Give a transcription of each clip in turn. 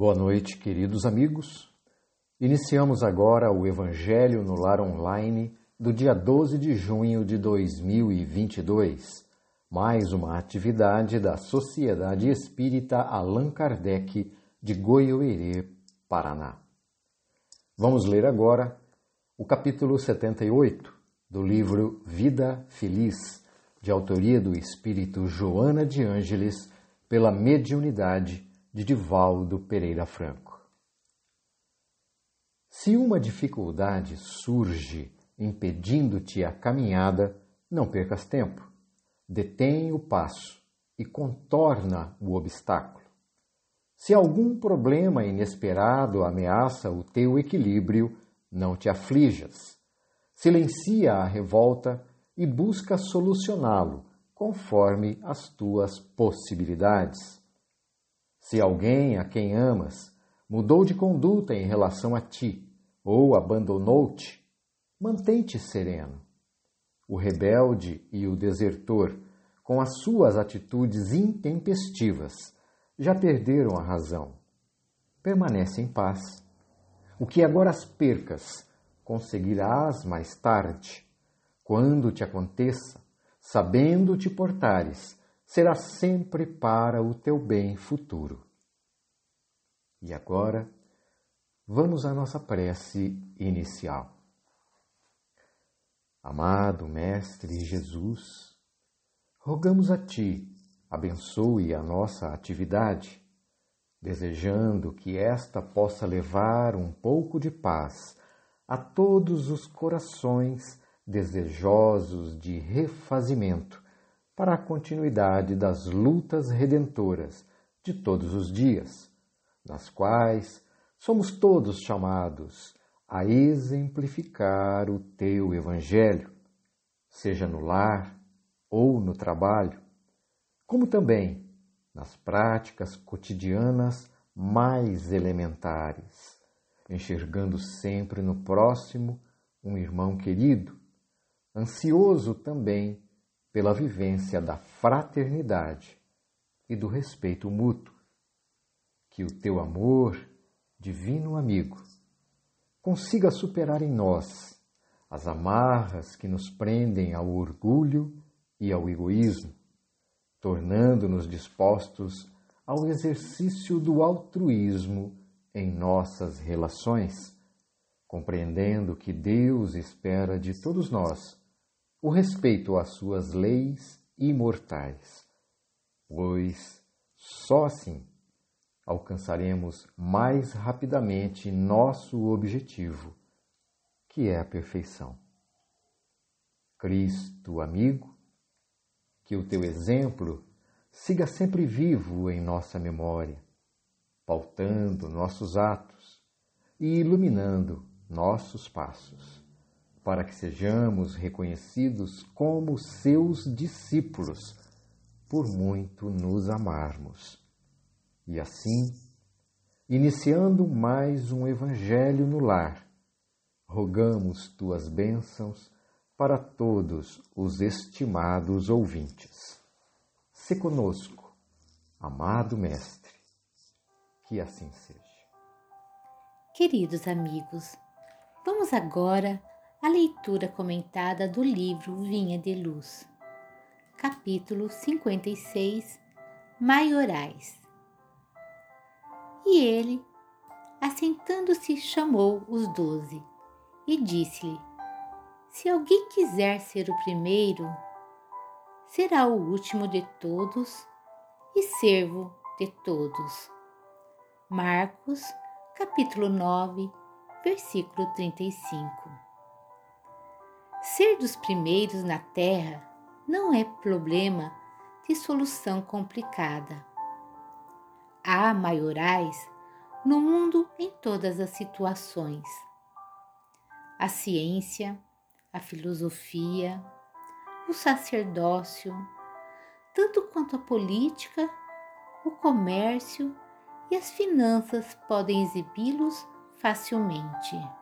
Boa noite, queridos amigos. Iniciamos agora o Evangelho no Lar Online do dia 12 de junho de 2022, mais uma atividade da Sociedade Espírita Allan Kardec de Goiôerê, Paraná. Vamos ler agora o capítulo 78 do livro Vida Feliz, de autoria do espírito Joana de Ângeles, pela mediunidade de Divaldo Pereira Franco. Se uma dificuldade surge impedindo-te a caminhada, não percas tempo. Detém o passo e contorna o obstáculo. Se algum problema inesperado ameaça o teu equilíbrio, não te aflijas. Silencia a revolta e busca solucioná-lo conforme as tuas possibilidades. Se alguém a quem amas mudou de conduta em relação a ti ou abandonou-te, mantém-te sereno. O rebelde e o desertor, com as suas atitudes intempestivas, já perderam a razão. Permanece em paz. O que agora as percas, conseguirás mais tarde. Quando te aconteça, sabendo te portares, será sempre para o teu bem futuro. E agora, vamos à nossa prece inicial. Amado Mestre Jesus, rogamos a Ti, abençoe a nossa atividade, desejando que esta possa levar um pouco de paz a todos os corações desejosos de refazimento para a continuidade das lutas redentoras de todos os dias, das quais somos todos chamados a exemplificar o teu Evangelho, seja no lar ou no trabalho, como também nas práticas cotidianas mais elementares, enxergando sempre no próximo um irmão querido, ansioso também pela vivência da fraternidade e do respeito mútuo. Que o teu amor, divino amigo, consiga superar em nós as amarras que nos prendem ao orgulho e ao egoísmo, tornando-nos dispostos ao exercício do altruísmo em nossas relações, compreendendo que Deus espera de todos nós o respeito às suas leis imortais, pois só assim alcançaremos mais rapidamente nosso objetivo, que é a perfeição. Cristo, amigo, que o teu exemplo siga sempre vivo em nossa memória, pautando nossos atos e iluminando nossos passos para que sejamos reconhecidos como seus discípulos, por muito nos amarmos. E assim, iniciando mais um Evangelho no lar, rogamos tuas bênçãos para todos os estimados ouvintes. Se conosco, amado Mestre, que assim seja. Queridos amigos, vamos agora a leitura comentada do livro Vinha de Luz, capítulo 56 Maiorais. E ele, assentando-se, chamou os doze e disse-lhe: Se alguém quiser ser o primeiro, será o último de todos e servo de todos. Marcos, capítulo 9, versículo 35. Ser dos primeiros na Terra não é problema de solução complicada. Há maiorais no mundo em todas as situações. A ciência, a filosofia, o sacerdócio, tanto quanto a política, o comércio e as finanças podem exibi-los facilmente.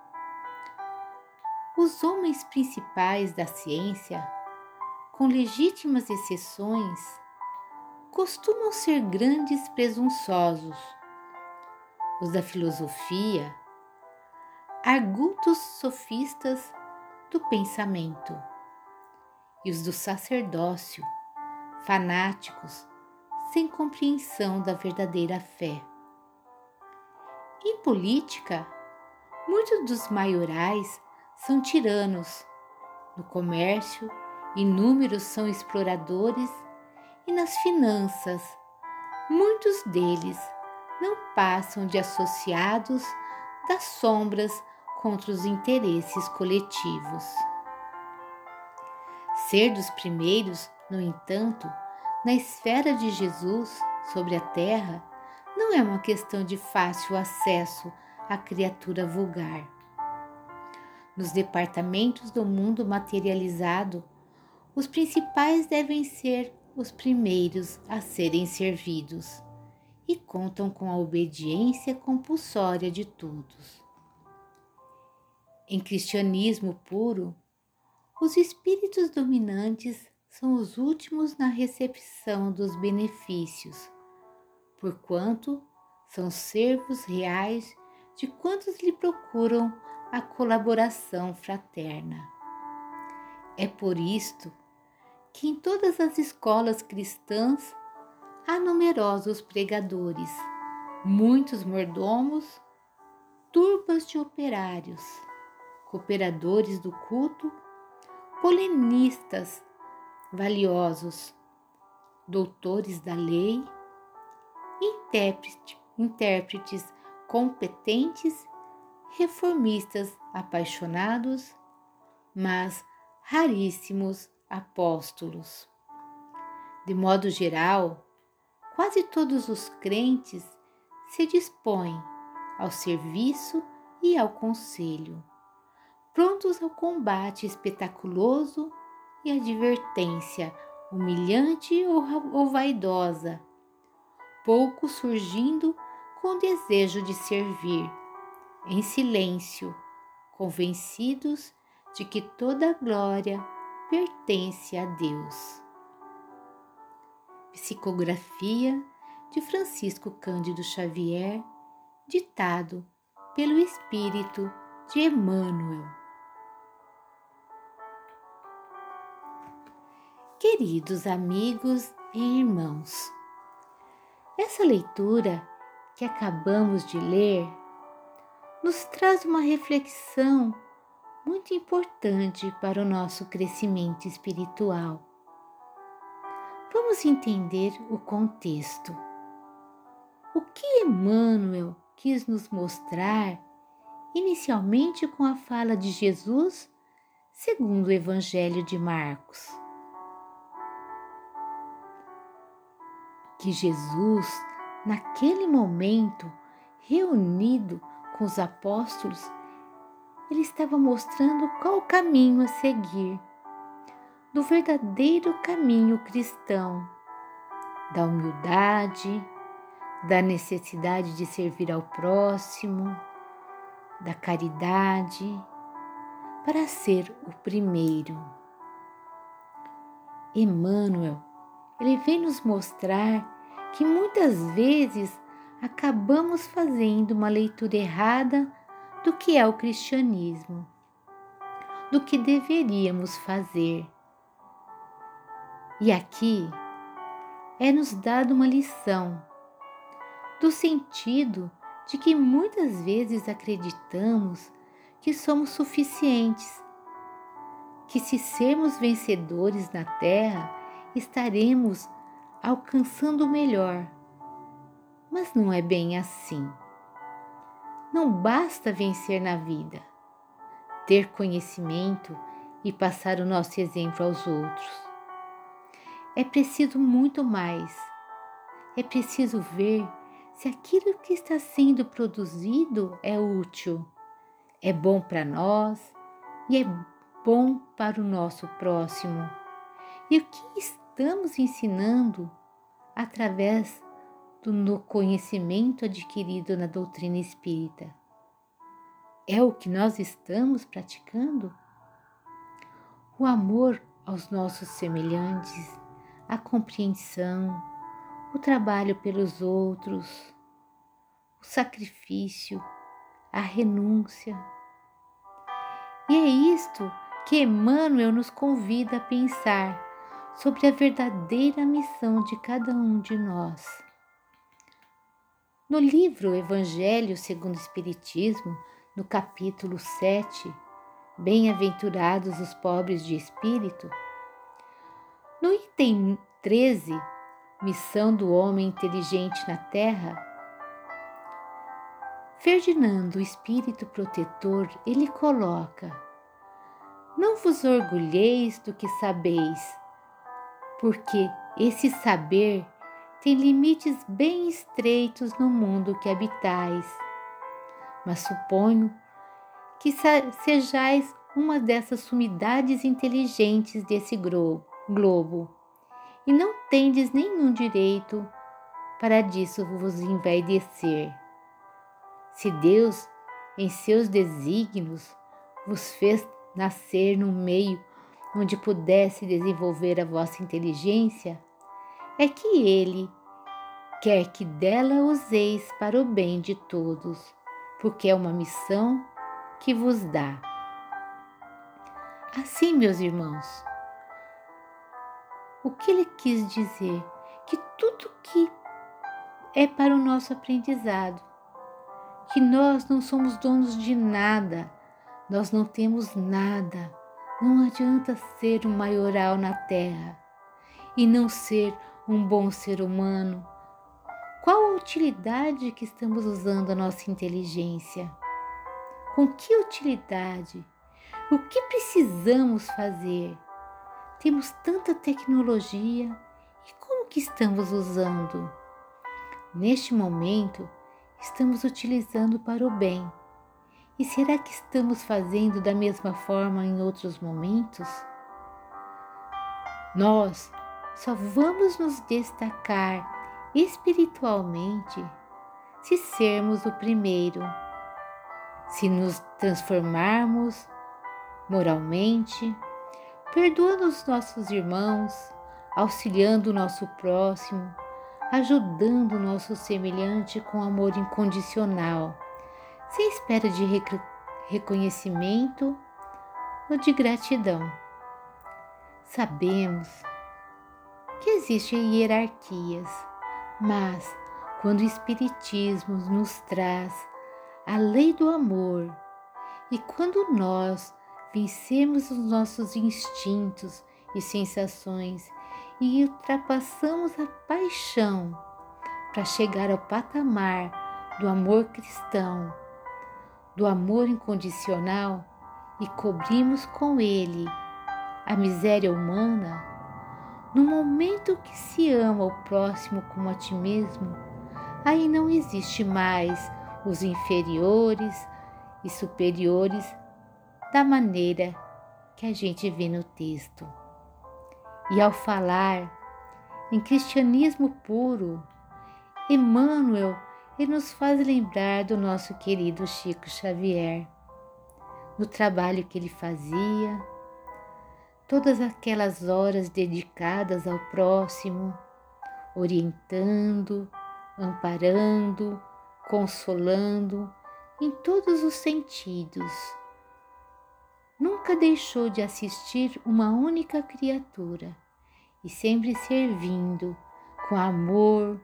Os homens principais da ciência, com legítimas exceções, costumam ser grandes presunçosos, os da filosofia, argutos sofistas do pensamento, e os do sacerdócio, fanáticos, sem compreensão da verdadeira fé. Em política, muitos dos maiorais são tiranos. No comércio, inúmeros são exploradores e nas finanças, muitos deles não passam de associados das sombras contra os interesses coletivos. Ser dos primeiros, no entanto, na esfera de Jesus sobre a terra, não é uma questão de fácil acesso à criatura vulgar. Nos departamentos do mundo materializado, os principais devem ser os primeiros a serem servidos e contam com a obediência compulsória de todos. Em cristianismo puro, os espíritos dominantes são os últimos na recepção dos benefícios, porquanto são servos reais de quantos lhe procuram a colaboração fraterna. É por isto que em todas as escolas cristãs há numerosos pregadores, muitos mordomos, turbas de operários, cooperadores do culto, polemistas valiosos, doutores da lei, intérprete, intérpretes competentes, reformistas apaixonados, mas raríssimos apóstolos. De modo geral, quase todos os crentes se dispõem ao serviço e ao conselho, prontos ao combate espetaculoso e advertência humilhante ou, vaidosa, pouco surgindo com desejo de servir, em silêncio, convencidos de que toda glória pertence a Deus. Psicografia de Francisco Cândido Xavier, ditado pelo Espírito de Emmanuel. Queridos amigos e irmãos, essa leitura que acabamos de ler nos traz uma reflexão muito importante para o nosso crescimento espiritual. Vamos entender o contexto. O que Emmanuel quis nos mostrar inicialmente com a fala de Jesus, segundo o Evangelho de Marcos? Que Jesus, naquele momento, reunido com os apóstolos, ele estava mostrando qual o caminho a seguir do verdadeiro caminho cristão, da humildade, da necessidade de servir ao próximo, da caridade, para ser o primeiro. Emmanuel, ele vem nos mostrar que muitas vezes acabamos fazendo uma leitura errada do que é o cristianismo, do que deveríamos fazer e aqui é nos dada uma lição do sentido de que muitas vezes acreditamos que somos suficientes, que se sermos vencedores na terra, estaremos alcançando o melhor. Mas não é bem assim. Não basta vencer na vida, ter conhecimento e passar o nosso exemplo aos outros é preciso muito mais. É preciso ver se aquilo que está sendo produzido é útil, é bom para nós e é bom para o nosso próximo. E o que estamos ensinando através do conhecimento adquirido na doutrina espírita? É o que nós estamos praticando? O amor aos nossos semelhantes a compreensão, o trabalho pelos outros, o sacrifício, a renúncia. E é isto que Emmanuel nos convida a pensar sobre a verdadeira missão de cada um de nós. No livro Evangelho segundo o Espiritismo, no capítulo 7, Bem-aventurados os pobres de espírito, no item 13, Missão do homem inteligente na Terra, Ferdinando, o espírito protetor, ele coloca: Não vos orgulheis do que sabeis, porque esse saber tem limites bem estreitos no mundo que habitais. Mas suponho que sejais uma dessas sumidades inteligentes desse globo, e não tendes nenhum direito para disso vos envaidecer. Se Deus, em seus desígnios, vos fez nascer num meio onde pudesse desenvolver a vossa inteligência, é que Ele quer que dela useis para o bem de todos, porque é uma missão que vos dá. Assim, meus irmãos, o que ele quis dizer? Que tudo que é para o nosso aprendizado, que nós não somos donos de nada, nós não temos nada. Não adianta ser um maioral na terra e não ser um bom ser humano. Qual a utilidade que estamos usando a nossa inteligência? Com que utilidade? O que precisamos fazer? Temos tanta tecnologia e como que estamos usando? Neste momento, estamos utilizando para o bem. E será que estamos fazendo da mesma forma em outros momentos? Nós só vamos nos destacar espiritualmente se sermos o primeiro se nos transformarmos moralmente, perdoando os nossos irmãos, auxiliando o nosso próximo, ajudando o nosso semelhante com amor incondicional, sem espera de rec reconhecimento ou de gratidão. Sabemos que existem hierarquias, mas quando o Espiritismo nos traz a lei do amor. E quando nós vencemos os nossos instintos e sensações e ultrapassamos a paixão para chegar ao patamar do amor cristão, do amor incondicional e cobrimos com ele a miséria humana, no momento que se ama o próximo como a ti mesmo, aí não existe mais os inferiores e superiores da maneira que a gente vê no texto. E ao falar em cristianismo puro, Emmanuel ele nos faz lembrar do nosso querido Chico Xavier, no trabalho que ele fazia, todas aquelas horas dedicadas ao próximo, orientando, amparando, consolando em todos os sentidos. Nunca deixou de assistir uma única criatura e sempre servindo com amor,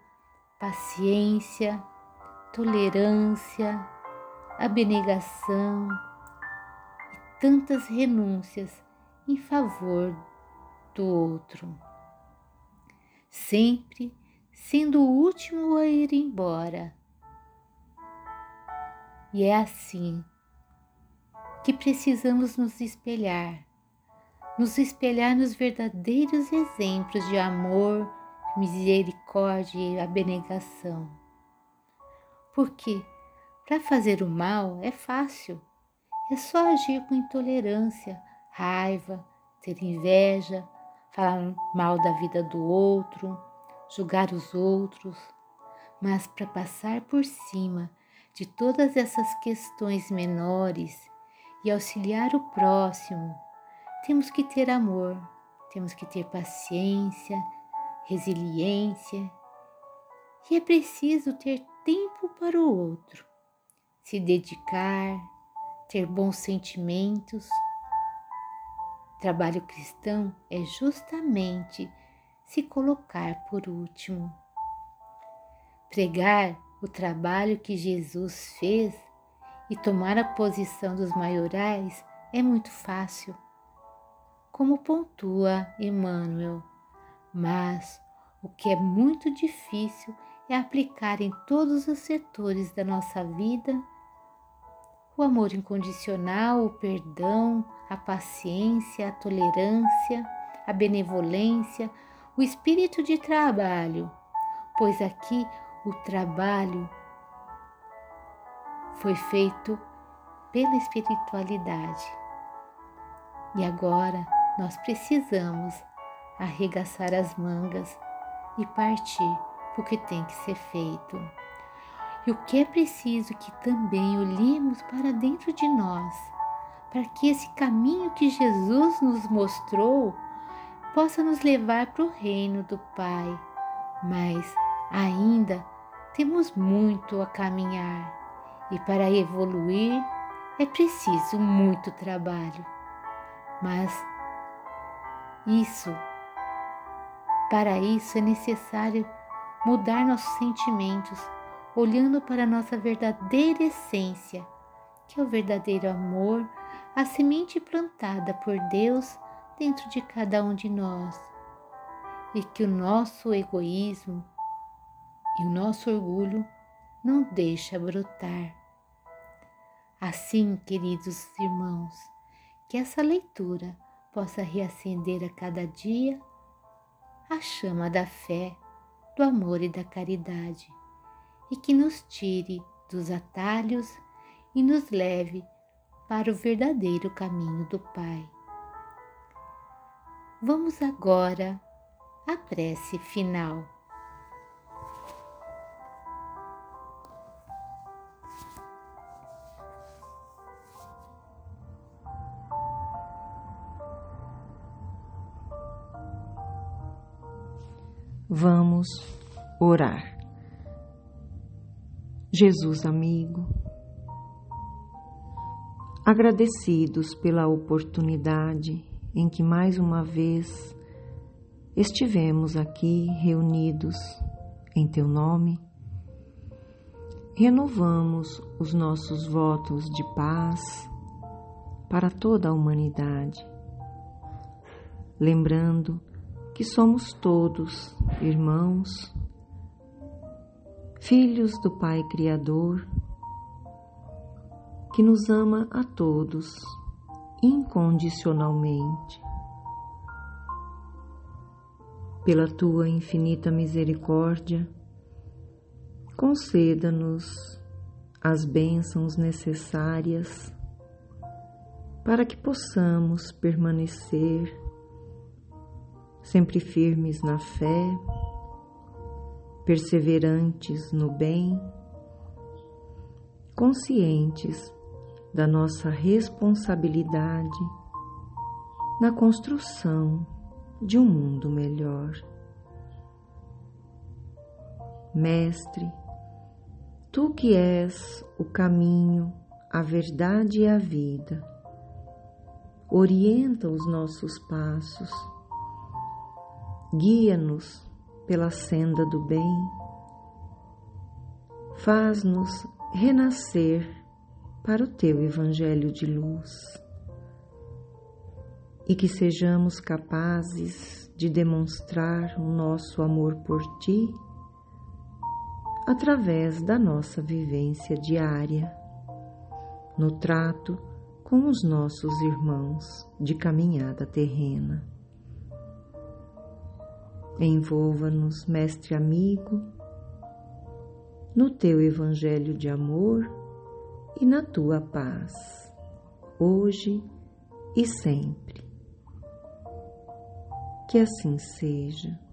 paciência, tolerância, abnegação e tantas renúncias em favor do outro. Sempre sendo o último a ir embora e é assim que precisamos nos espelhar, nos espelhar nos verdadeiros exemplos de amor, misericórdia e abnegação. Porque para fazer o mal é fácil, é só agir com intolerância, raiva, ter inveja, falar mal da vida do outro, julgar os outros. Mas para passar por cima de todas essas questões menores e auxiliar o próximo, temos que ter amor, temos que ter paciência, resiliência e é preciso ter tempo para o outro, se dedicar, ter bons sentimentos. Trabalho cristão é justamente se colocar por último. Pregar o trabalho que Jesus fez e tomar a posição dos maiorais é muito fácil, como pontua Emmanuel, mas o que é muito difícil é aplicar em todos os setores da nossa vida o amor incondicional, o perdão, a paciência, a tolerância, a benevolência, o espírito de trabalho, pois aqui o trabalho foi feito pela espiritualidade. E agora nós precisamos arregaçar as mangas e partir porque tem que ser feito. E o que é preciso que também olhemos para dentro de nós, para que esse caminho que Jesus nos mostrou possa nos levar para o reino do Pai. Mas ainda temos muito a caminhar e para evoluir é preciso muito trabalho. Mas isso, para isso é necessário mudar nossos sentimentos, olhando para a nossa verdadeira essência, que é o verdadeiro amor, a semente plantada por Deus dentro de cada um de nós. E que o nosso egoísmo e o nosso orgulho não deixa brotar. Assim, queridos irmãos, que essa leitura possa reacender a cada dia a chama da fé, do amor e da caridade, e que nos tire dos atalhos e nos leve para o verdadeiro caminho do Pai. Vamos agora à prece final. Vamos orar. Jesus amigo, agradecidos pela oportunidade em que mais uma vez estivemos aqui reunidos em Teu nome, renovamos os nossos votos de paz para toda a humanidade, lembrando que somos todos irmãos, filhos do Pai Criador, que nos ama a todos incondicionalmente. Pela tua infinita misericórdia, conceda-nos as bênçãos necessárias para que possamos permanecer sempre firmes na fé, perseverantes no bem, conscientes da nossa responsabilidade na construção de um mundo melhor. Mestre, tu que és o caminho, a verdade e a vida, orienta os nossos passos guia-nos pela senda do bem, faz-nos renascer para o teu Evangelho de luz e que sejamos capazes de demonstrar o nosso amor por ti através da nossa vivência diária, no trato com os nossos irmãos de caminhada terrena. Envolva-nos, Mestre amigo, no teu Evangelho de amor e na tua paz, hoje e sempre. Que assim seja.